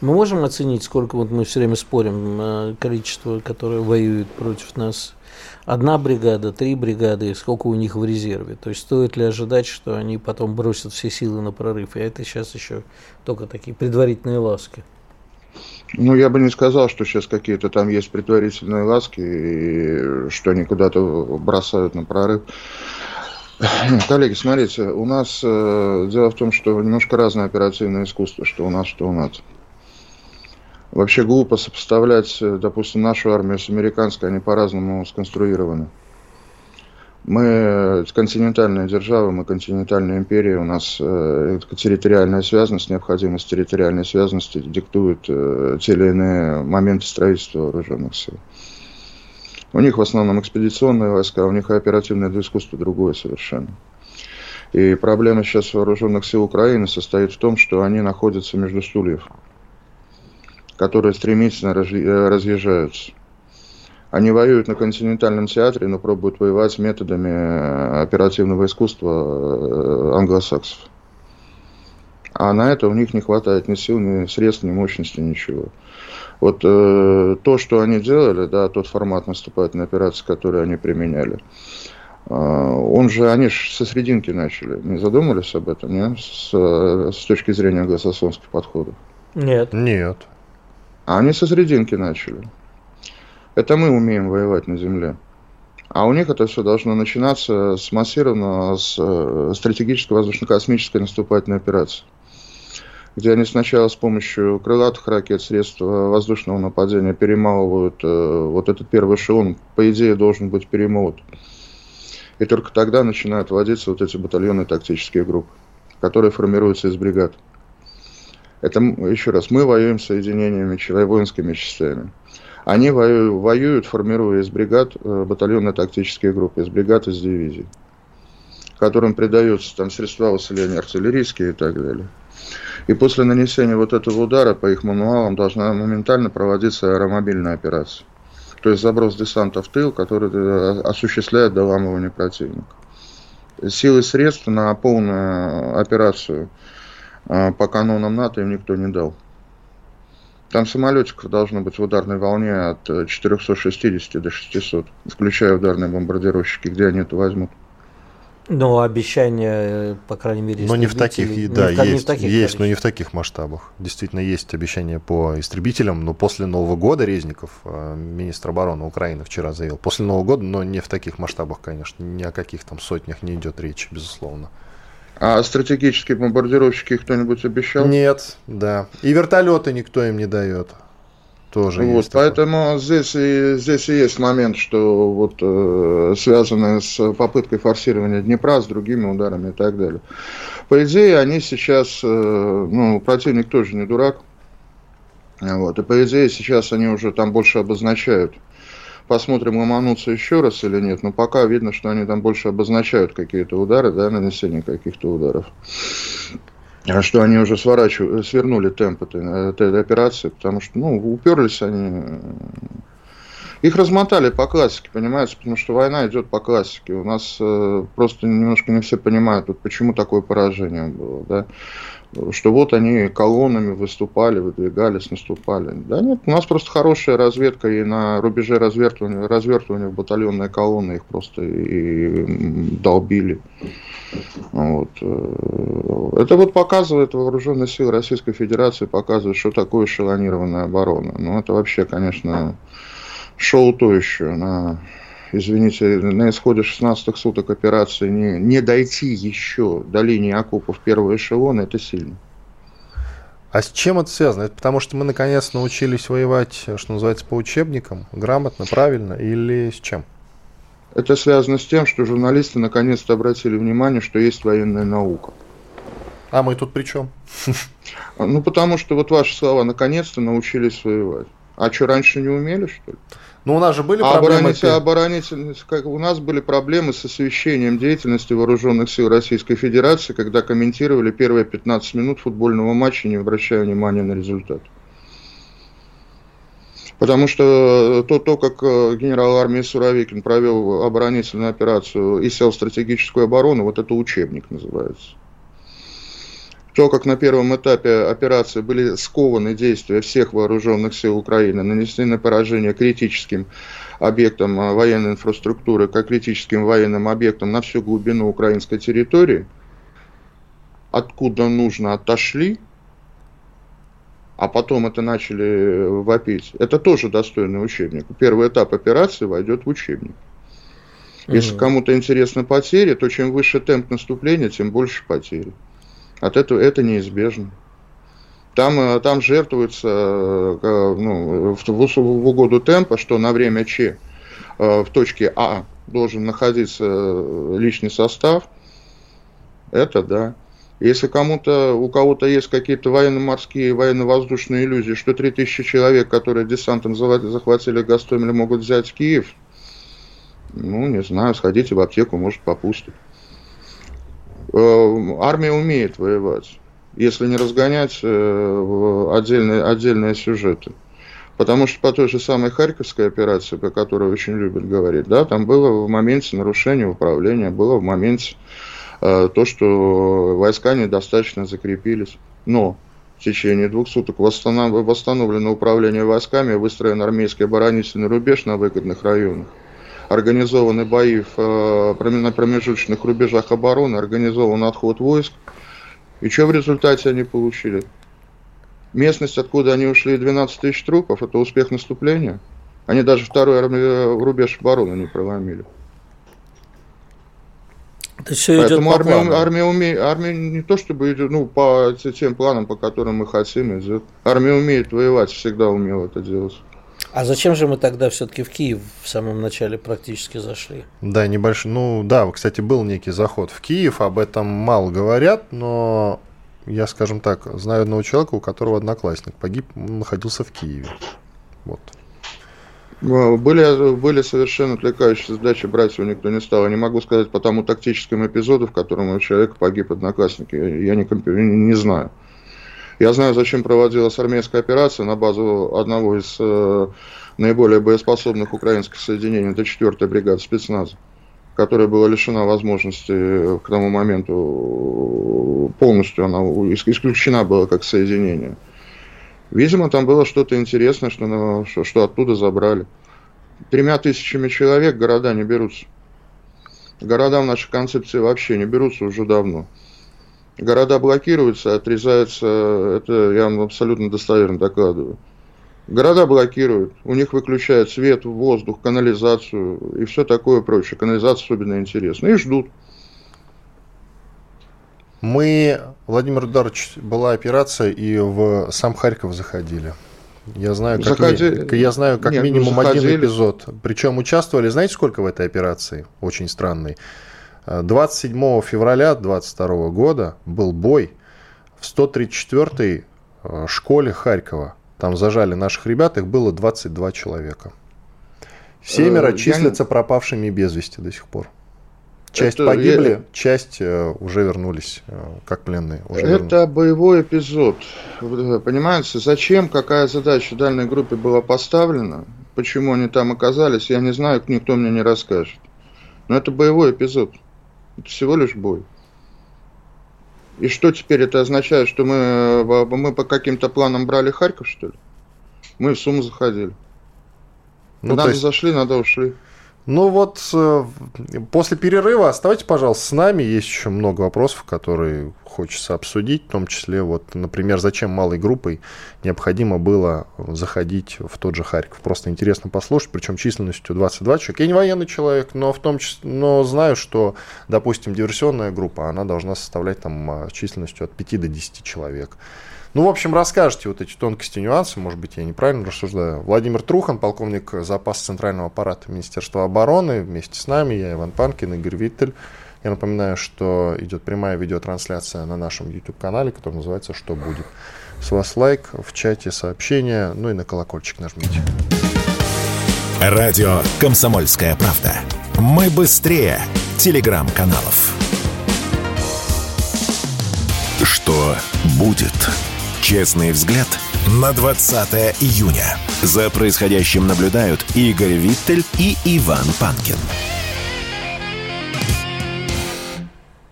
Speaker 3: мы можем оценить, сколько вот мы все время спорим, э, количество, которое воюет против нас одна бригада, три бригады, сколько у них в резерве. То есть стоит ли ожидать, что они потом бросят все силы на прорыв? И это сейчас еще только такие предварительные ласки.
Speaker 5: Ну, я бы не сказал, что сейчас какие-то там есть предварительные ласки, и что они куда-то бросают на прорыв. Коллеги, смотрите, у нас э, дело в том, что немножко разное оперативное искусство, что у нас, что у нас. Вообще глупо сопоставлять, э, допустим, нашу армию с американской, они по-разному сконструированы. Мы континентальная держава, мы континентальная империя, у нас э, территориальная связанность, необходимость территориальной связанности диктует э, те или иные моменты строительства вооруженных сил. У них в основном экспедиционные войска, у них оперативное искусство другое совершенно. И проблема сейчас вооруженных сил Украины состоит в том, что они находятся между стульев которые стремительно э, разъезжаются. Они воюют на континентальном театре, но пробуют воевать методами э, оперативного искусства э, англосаксов. А на это у них не хватает ни сил, ни средств, ни мощности, ничего. Вот э, то, что они делали, да, тот формат наступательной операции, который они применяли, э, он же, они же со срединки начали. Не задумались об этом, нет? С, с точки зрения англосаксонских подходов?
Speaker 3: Нет.
Speaker 2: Нет.
Speaker 5: А они со срединки начали. Это мы умеем воевать на земле. А у них это все должно начинаться с массированного, с э, стратегической воздушно-космической наступательной операции. Где они сначала с помощью крылатых ракет, средств воздушного нападения перемалывают э, вот этот первый эшелон, по идее, должен быть перемолот. И только тогда начинают вводиться вот эти батальоны тактические группы, которые формируются из бригад. Это, еще раз, мы воюем соединениями, воинскими частями. Они воюют, формируя из бригад э, батальонно-тактические группы, из бригад, из дивизий, которым придаются там средства усиления артиллерийские и так далее. И после нанесения вот этого удара по их мануалам должна моментально проводиться аэромобильная операция. То есть заброс десанта в тыл, который э, осуществляет доламывание противника. Силы средств на полную операцию – по канонам НАТО им никто не дал. Там самолетиков должно быть в ударной волне от 460 до 600, включая ударные бомбардировщики, где они это возьмут.
Speaker 3: Ну, обещания, по крайней мере,
Speaker 2: Но не в таких, да, не есть, в таких есть, но не в таких масштабах. Действительно, есть обещания по истребителям, но после Нового года Резников, э, министр обороны Украины, вчера заявил, после Нового года, но не в таких масштабах, конечно, ни о каких там сотнях не идет речи, безусловно.
Speaker 5: А стратегические бомбардировщики кто-нибудь обещал?
Speaker 2: Нет, да. И вертолеты никто им не дает. Тоже
Speaker 5: вот, есть поэтому здесь и, здесь и есть момент, что вот э, связанные с попыткой форсирования Днепра, с другими ударами и так далее. По идее, они сейчас, э, ну, противник тоже не дурак. Вот, и по идее сейчас они уже там больше обозначают Посмотрим, ломанутся еще раз или нет. Но пока видно, что они там больше обозначают какие-то удары, да, нанесение каких-то ударов. А что они уже сворачивают, свернули темп этой, этой операции, потому что, ну, уперлись они их размотали по классике, понимаете, потому что война идет по классике. У нас э, просто немножко не все понимают, вот почему такое поражение было, да что вот они колоннами выступали, выдвигались, наступали. Да нет, у нас просто хорошая разведка, и на рубеже развертывания, развертывания батальонные колонны их просто и долбили. Вот. Э, это вот показывает вооруженные силы Российской Федерации, показывает, что такое эшелонированная оборона. Ну, это вообще, конечно, шоу то еще на извините, на исходе 16 суток операции не, не дойти еще до линии окопов первого эшелона, это сильно.
Speaker 2: А с чем это связано? Это потому что мы наконец научились воевать, что называется, по учебникам, грамотно, правильно, или с чем?
Speaker 5: Это связано с тем, что журналисты наконец-то обратили внимание, что есть военная наука.
Speaker 2: А мы тут при чем?
Speaker 5: Ну, потому что вот ваши слова, наконец-то научились воевать. А что, раньше не умели, что ли?
Speaker 2: Ну, у нас же были а проблемы...
Speaker 5: Оборонитель, оборонительность, как у нас были проблемы с освещением деятельности вооруженных сил Российской Федерации, когда комментировали первые 15 минут футбольного матча, не обращая внимания на результат. Потому что то, то как э, генерал армии Суровикин провел оборонительную операцию и сел в стратегическую оборону, вот это учебник называется. То, как на первом этапе операции были скованы действия всех вооруженных сил Украины, нанесены поражение критическим объектам э, военной инфраструктуры, как критическим военным объектам на всю глубину украинской территории, откуда нужно отошли, а потом это начали э, вопить. Это тоже достойный учебник. Первый этап операции войдет в учебник. Если угу. кому-то интересны потери, то чем выше темп наступления, тем больше потери. От этого это неизбежно. Там, э, там жертвуется э, ну, в, в, угоду темпа, что на время Ч в точке А должен находиться личный состав. Это да. Если кому-то, у кого-то есть какие-то военно-морские, военно-воздушные иллюзии, что 3000 человек, которые десантом захватили Гастомель, могут взять Киев, ну, не знаю, сходите в аптеку, может, попустит. Э, армия умеет воевать, если не разгонять э, отдельные, отдельные сюжеты. Потому что по той же самой Харьковской операции, по которой очень любят говорить, да, там было в моменте нарушения управления, было в моменте Э, то, что войска недостаточно закрепились. Но в течение двух суток восстановлено управление войсками, выстроен армейский оборонительный рубеж на выгодных районах, организованы бои в, э, на промежуточных рубежах обороны, организован отход войск. И что в результате они получили? Местность, откуда они ушли, 12 тысяч трупов, это успех наступления. Они даже второй рубеж обороны не проломили. Это все Поэтому идет по армия, армия, умеет, армия не то чтобы идет ну, по тем планам, по которым мы хотим, идет. Армия умеет воевать, всегда умела это делать.
Speaker 3: А зачем же мы тогда все-таки в Киев в самом начале практически зашли?
Speaker 2: Да, небольшой. Ну да, кстати, был некий заход в Киев, об этом мало говорят, но я, скажем так, знаю одного человека, у которого одноклассник погиб, он находился в Киеве. Вот.
Speaker 5: Были, были совершенно отвлекающие задачи, брать его никто не стал. Я не могу сказать по тому тактическому эпизоду, в котором у человека погиб одноклассник. Я не, не знаю. Я знаю, зачем проводилась армейская операция на базу одного из э, наиболее боеспособных украинских соединений, это 4-я бригада спецназа, которая была лишена возможности к тому моменту полностью, она исключена была как соединение. Видимо, там было что-то интересное, что, что, что оттуда забрали. Тремя тысячами человек города не берутся. Города в нашей концепции вообще не берутся уже давно. Города блокируются, отрезаются, это я вам абсолютно достоверно докладываю. Города блокируют, у них выключают свет, воздух, канализацию и все такое прочее. Канализация особенно интересна. И ждут.
Speaker 2: Мы, Владимир Ударович, была операция, и в сам Харьков заходили. Я знаю, как, Заходи... ми... я знаю как Нет, ну, минимум один эпизод. Причем участвовали, знаете, сколько в этой операции? Очень странный. 27 февраля 22 года был бой в 134-й э, школе Харькова. Там зажали наших ребят, их было 22 человека. Семеро э, числятся я... пропавшими без вести до сих пор. Часть это, погибли, я... часть э, уже вернулись э, как пленные. Уже
Speaker 5: это вернулись. боевой эпизод. Понимаете, зачем, какая задача дальней группе была поставлена, почему они там оказались, я не знаю, никто мне не расскажет. Но это боевой эпизод. Это всего лишь бой. И что теперь это означает, что мы, э, мы по каким-то планам брали Харьков, что ли? Мы в Сумму заходили. Ну, надо есть... зашли, надо ушли.
Speaker 2: Ну вот, э, после перерыва оставайтесь, пожалуйста, с нами. Есть еще много вопросов, которые хочется обсудить, в том числе, вот, например, зачем малой группой необходимо было заходить в тот же Харьков. Просто интересно послушать, причем численностью 22 человек. Я не военный человек, но, в том числе, но знаю, что, допустим, диверсионная группа, она должна составлять там а, численностью от 5 до 10 человек. Ну, в общем, расскажите вот эти тонкости, нюансы, может быть, я неправильно рассуждаю. Владимир Трухан, полковник запаса Центрального аппарата Министерства обороны, вместе с нами, я Иван Панкин, Игорь Виттель. Я напоминаю, что идет прямая видеотрансляция на нашем YouTube-канале, который называется «Что будет?». С вас лайк, в чате сообщения, ну и на колокольчик нажмите.
Speaker 1: Радио «Комсомольская правда». Мы быстрее телеграм-каналов. Что будет? Честный взгляд на 20 июня. За происходящим наблюдают Игорь Виттель и Иван Панкин.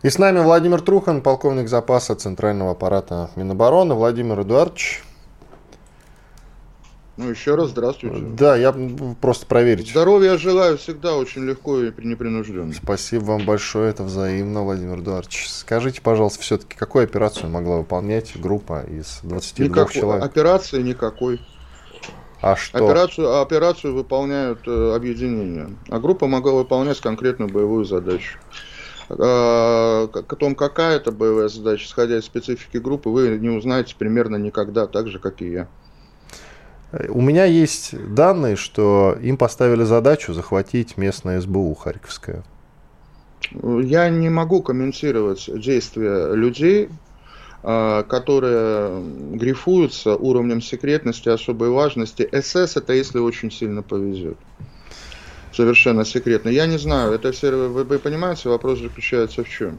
Speaker 2: И с нами Владимир Трухан, полковник запаса Центрального аппарата Минобороны. Владимир Эдуардович.
Speaker 5: Ну, еще раз здравствуйте.
Speaker 2: Да, я просто проверить.
Speaker 5: Здоровья желаю всегда очень легко и непринужденно.
Speaker 2: Спасибо вам большое, это взаимно, Владимир Эдуардович. Скажите, пожалуйста, все-таки, какую операцию могла выполнять группа из 22
Speaker 5: Никакой,
Speaker 2: человек?
Speaker 5: Операции никакой.
Speaker 2: А что?
Speaker 5: Операцию, операцию выполняют э, объединения, а группа могла выполнять конкретную боевую задачу. А, о том, какая это боевая задача, исходя из специфики группы, вы не узнаете примерно никогда, так же, как и я.
Speaker 2: У меня есть данные, что им поставили задачу захватить местное СБУ Харьковское.
Speaker 5: Я не могу комментировать действия людей, а, которые грифуются уровнем секретности особой важности. СС это если очень сильно повезет. Совершенно секретно. Я не знаю, это все, вы, вы понимаете, вопрос заключается в чем?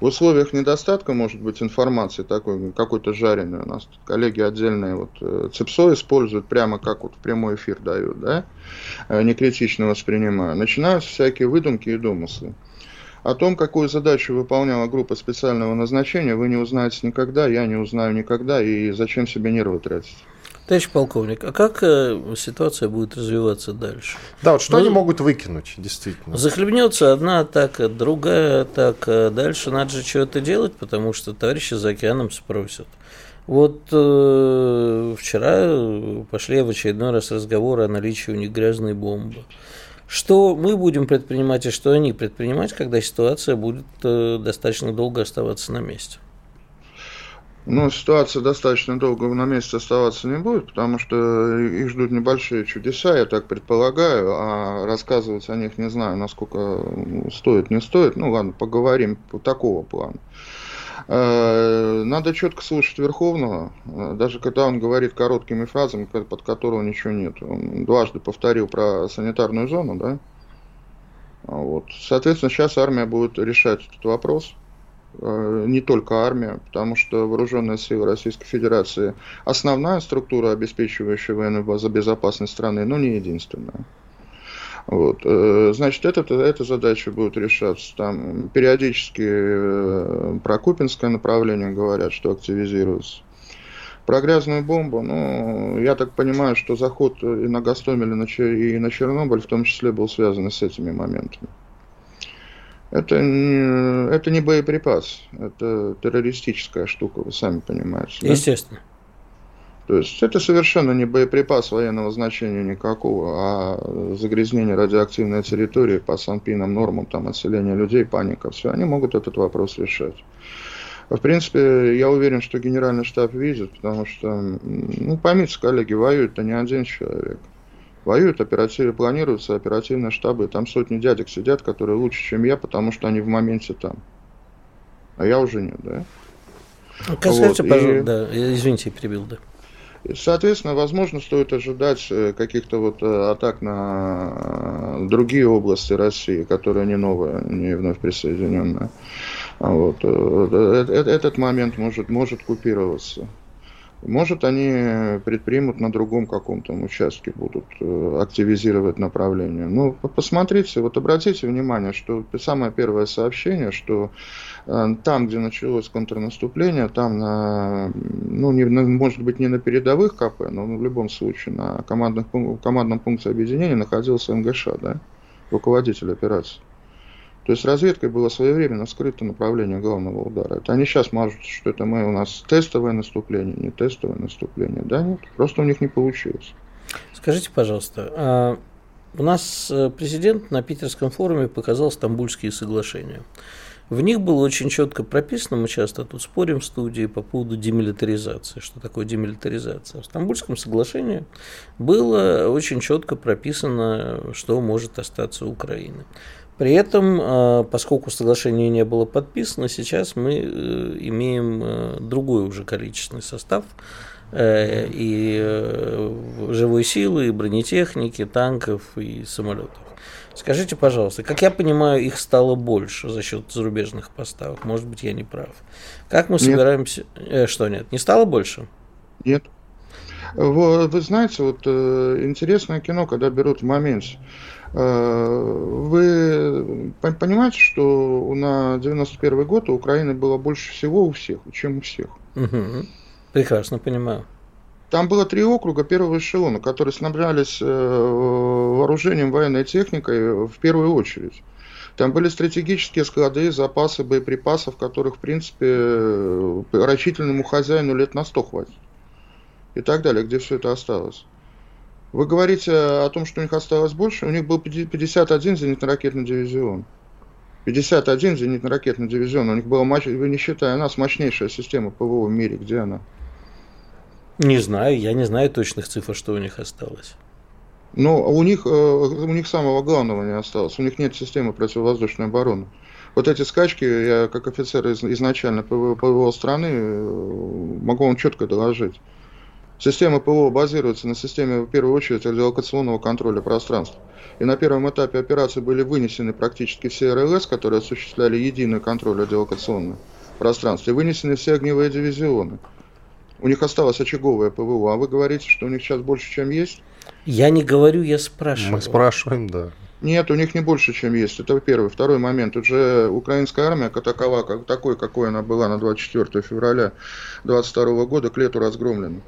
Speaker 5: В условиях недостатка, может быть, информации такой, какой-то жареной, у нас коллеги отдельные вот э, ЦИПСО используют прямо как вот в прямой эфир дают, да, э, не критично воспринимая. Начинаются всякие выдумки и домыслы. О том, какую задачу выполняла группа специального назначения, вы не узнаете никогда, я не узнаю никогда, и зачем себе нервы тратить.
Speaker 3: Товарищ полковник, а как э, ситуация будет развиваться дальше?
Speaker 2: Да, вот что ну, они могут выкинуть, действительно?
Speaker 3: Захлебнется одна атака, другая атака. Дальше надо же что-то делать, потому что товарищи за океаном спросят. Вот э, вчера пошли в очередной раз разговоры о наличии у них грязной бомбы. Что мы будем предпринимать и что они предпринимать, когда ситуация будет э, достаточно долго оставаться на месте?
Speaker 5: Ну, ситуация достаточно долго на месте оставаться не будет, потому что их ждут небольшие чудеса, я так предполагаю, а рассказывать о них не знаю, насколько стоит, не стоит. Ну, ладно, поговорим по такого плана. Э, надо четко слушать Верховного, э, даже когда он говорит короткими фразами, под которого ничего нет. Он дважды повторил про санитарную зону, да? Вот. Соответственно, сейчас армия будет решать этот вопрос. Э, не только армия, потому что вооруженные силы Российской Федерации основная структура, обеспечивающая военную безопасность страны, но не единственная. Вот. Э, значит, это, эта задача будет решаться. Там периодически э, про Купинское направление говорят, что активизируется. Про грязную бомбу, ну, я так понимаю, что заход и на Гастомель, и на Чернобыль в том числе был связан с этими моментами. Это не, это не боеприпас, это террористическая штука, вы сами понимаете.
Speaker 3: Да? Естественно.
Speaker 5: То есть это совершенно не боеприпас военного значения никакого, а загрязнение радиоактивной территории по санпинам, нормам, там, отселение людей, паника, все, они могут этот вопрос решать. В принципе, я уверен, что генеральный штаб видит, потому что, ну, поймите, коллеги, воюет-то не один человек. Воюют оперативно, планируются оперативные штабы. Там сотни дядек сидят, которые лучше, чем я, потому что они в моменте там. А я уже нет, да?
Speaker 3: Скажите, вот. пожалуйста, и... да, извините, перебил, да.
Speaker 5: Соответственно, возможно, стоит ожидать э, каких-то вот э, атак на другие области России, которые не новые, не вновь присоединенные. Вот. Э, этот момент может, может купироваться. Может, они предпримут на другом каком-то участке, будут э, активизировать направление. Ну, посмотрите, вот обратите внимание, что самое первое сообщение, что э, там, где началось контрнаступление, там, на, ну, не, может быть, не на передовых КП, но в любом случае на командных, командном пункте объединения находился МГШ, да, руководитель операции. То есть разведкой было своевременно скрыто направление главного удара. Это они сейчас мажут, что это мы у нас тестовое наступление, не тестовое наступление. Да нет, просто у них не получилось.
Speaker 3: Скажите, пожалуйста, а у нас э, президент на Питерском форуме показал Стамбульские соглашения. В них было очень четко прописано, мы часто тут спорим в студии по поводу демилитаризации. Что такое демилитаризация? В Стамбульском соглашении было очень четко прописано, что может остаться Украины. При этом, поскольку соглашение не было подписано, сейчас мы имеем другой уже количественный состав и живой силы, и бронетехники, танков и самолетов. Скажите, пожалуйста, как я понимаю, их стало больше за счет зарубежных поставок? Может быть, я не прав. Как мы нет. собираемся... Э, что нет? Не стало больше?
Speaker 5: Нет. Вы, вы знаете, вот э, интересное кино, когда берут. Э, вы понимаете, что на 91 год у Украины было больше всего у всех, чем у всех?
Speaker 3: Угу. Прекрасно понимаю.
Speaker 5: Там было три округа первого эшелона, которые снабжались э, вооружением, военной техникой в первую очередь. Там были стратегические склады, запасы боеприпасов, которых, в принципе, э, рачительному хозяину лет на 100 хватит. И так далее, где все это осталось. Вы говорите о том, что у них осталось больше. У них был 51 зенитно-ракетный дивизион. 51 зенитно-ракетный дивизион. У них была, вы не считая нас, мощнейшая система ПВО в мире. Где она?
Speaker 3: Не знаю, я не знаю точных цифр, что у них осталось.
Speaker 5: Но у них, э, у них самого главного не осталось. У них нет системы противовоздушной обороны. Вот эти скачки, я как офицер изначально ПВО, ПВО страны э, могу вам четко доложить. Система ПВО базируется на системе, в первую очередь, радиолокационного контроля пространства. И на первом этапе операции были вынесены практически все РЛС, которые осуществляли единый контроль радиолокационного пространства, и вынесены все огневые дивизионы. У них осталось очаговое ПВО, а вы говорите, что у них сейчас больше, чем есть?
Speaker 3: Я не говорю, я спрашиваю.
Speaker 2: Мы спрашиваем, да.
Speaker 5: Нет, у них не больше, чем есть. Это первый. Второй момент. Уже украинская армия, как такова, как, такой, какой она была на 24 февраля 22 года, к лету разгромлена.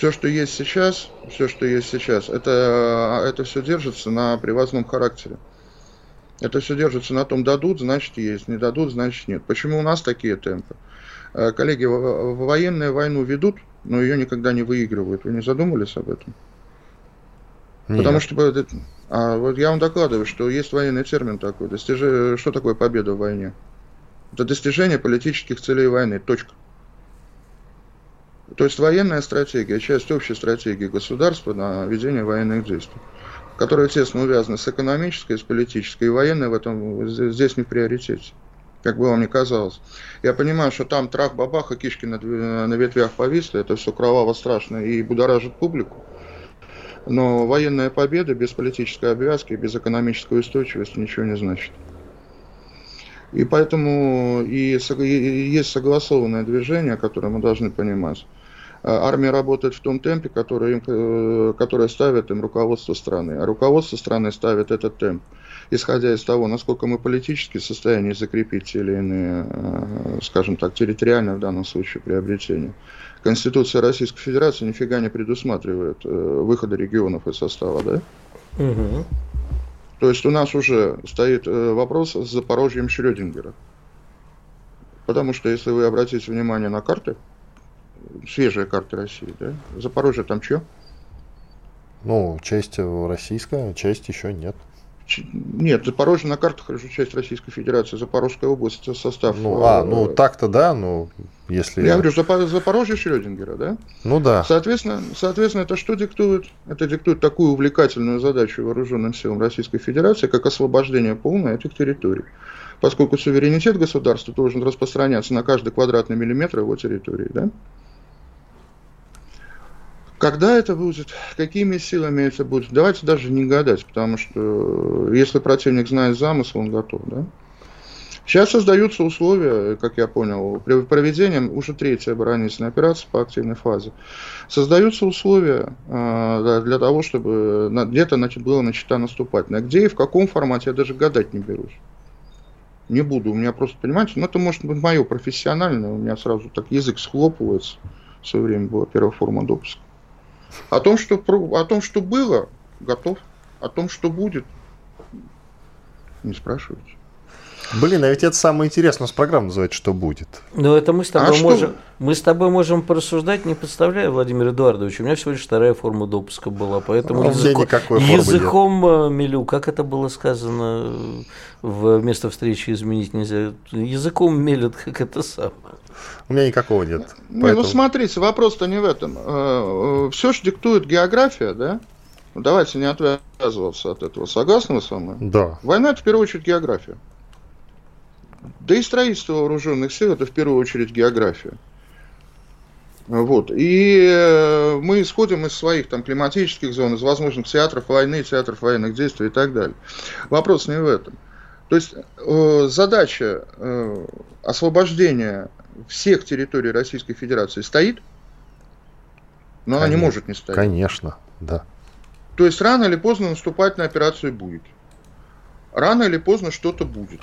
Speaker 5: Все, что есть сейчас, все, что есть сейчас, это, это все держится на привозном характере. Это все держится на том, дадут, значит есть, не дадут, значит нет. Почему у нас такие темпы? Э, коллеги, военную войну ведут, но ее никогда не выигрывают. Вы не задумывались об этом? Нет. Потому что а вот я вам докладываю, что есть военный термин такой. Достиж... Что такое победа в войне? Это достижение политических целей войны. Точка. То есть военная стратегия, часть общей стратегии государства на ведение военных действий, которая тесно увязана с экономической, с политической, и военная в этом здесь не в приоритете как бы вам ни казалось. Я понимаю, что там трах-бабах и кишки на, на ветвях повисли, это все кроваво страшно и будоражит публику. Но военная победа без политической обвязки, без экономической устойчивости ничего не значит. И поэтому и, и есть согласованное движение, которое мы должны понимать. А, армия работает в том темпе, который, им, э, который ставит им руководство страны. А руководство страны ставит этот темп исходя из того, насколько мы политически в состоянии закрепить те или иные, э, скажем так, территориально в данном случае приобретения. Конституция Российской Федерации нифига не предусматривает э, выхода регионов из состава, да? Угу. То есть у нас уже стоит э, вопрос с Запорожьем Шрёдингера. Потому что если вы обратите внимание на карты, свежие карты России, да, Запорожье там что?
Speaker 2: Ну, часть российская, часть еще нет.
Speaker 5: Нет, Запорожье на картах уже часть Российской Федерации, Запорожская область, состав.
Speaker 2: Ну, а, ну э, так-то да, но если...
Speaker 5: Я говорю, Запорожье Шрёдингера, да?
Speaker 2: Ну да.
Speaker 5: Соответственно, соответственно, это что диктует? Это диктует такую увлекательную задачу вооруженным силам Российской Федерации, как освобождение полное этих территорий. Поскольку суверенитет государства должен распространяться на каждый квадратный миллиметр его территории, да? Когда это будет, какими силами это будет, давайте даже не гадать, потому что э, если противник знает замысел, он готов, да? Сейчас создаются условия, как я понял, при проведении уже третьей оборонительной операции по активной фазе. Создаются условия э, для того, чтобы где-то было начата наступательная. Где и в каком формате, я даже гадать не берусь. Не буду, у меня просто, понимаете, ну это может быть мое профессиональное, у меня сразу так язык схлопывается. В свое время была первая форма допуска. О том, что, о том, что было, готов. О том, что будет, не спрашивайте.
Speaker 2: Блин, а ведь это самое интересное. У нас программа называется «Что будет?».
Speaker 3: Ну, это мы с тобой а можем... Мы с тобой можем порассуждать, не представляя, Владимир Эдуардович. У меня всего лишь вторая форма допуска была, поэтому
Speaker 2: а языко...
Speaker 3: языком нет. Э, мелю, как это было сказано в место встречи изменить нельзя. Языком мелют, как это самое.
Speaker 2: У меня никакого нет.
Speaker 5: Не, поэтому... Ну, смотрите, вопрос-то не в этом. Э, э, Все же диктует география, да? Ну, давайте не отвязываться от этого. Согласны вы со мной?
Speaker 2: Да.
Speaker 5: Война – это в первую очередь география. Да и строительство вооруженных сил – это в первую очередь география. Вот. И э, мы исходим из своих там, климатических зон, из возможных театров войны, театров военных действий и так далее. Вопрос не в этом. То есть э, задача э, освобождения всех территорий Российской Федерации стоит, но конечно, она не может не стоять.
Speaker 2: Конечно, да.
Speaker 5: То есть рано или поздно наступать на операцию будет. Рано или поздно что-то будет.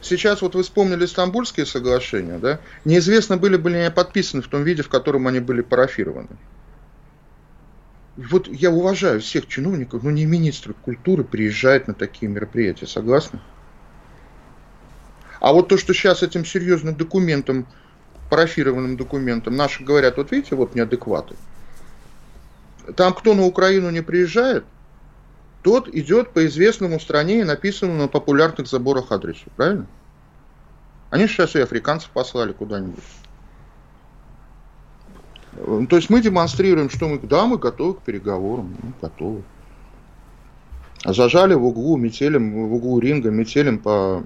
Speaker 5: Сейчас вот вы вспомнили Стамбульские соглашения, да? Неизвестно, были бы ли они подписаны в том виде, в котором они были парафированы. Вот я уважаю всех чиновников, но не министр культуры приезжает на такие мероприятия, согласны? А вот то, что сейчас этим серьезным документом, парафированным документом, наши говорят, вот видите, вот неадекваты. Там кто на Украину не приезжает, тот идет по известному стране и написанному на популярных заборах адресу, правильно? Они сейчас и африканцев послали куда-нибудь. То есть мы демонстрируем, что мы, да, мы готовы к переговорам, мы готовы. А зажали в углу метелем, в углу ринга метелем по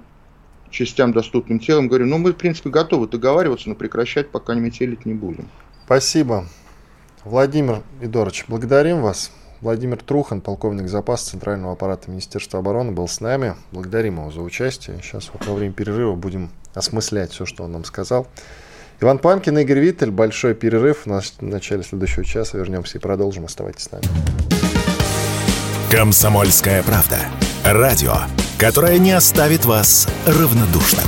Speaker 5: частям доступным телом. Говорю, ну мы в принципе готовы договариваться, но прекращать пока не метелить не будем.
Speaker 2: Спасибо. Владимир Идорович, благодарим вас. Владимир Трухан, полковник запаса Центрального аппарата Министерства обороны, был с нами. Благодарим его за участие. Сейчас вот во время перерыва будем осмыслять все, что он нам сказал. Иван Панкин, Игорь Виттель. Большой перерыв. В начале следующего часа вернемся и продолжим. Оставайтесь с нами.
Speaker 1: Комсомольская правда. Радио, которое не оставит вас равнодушным.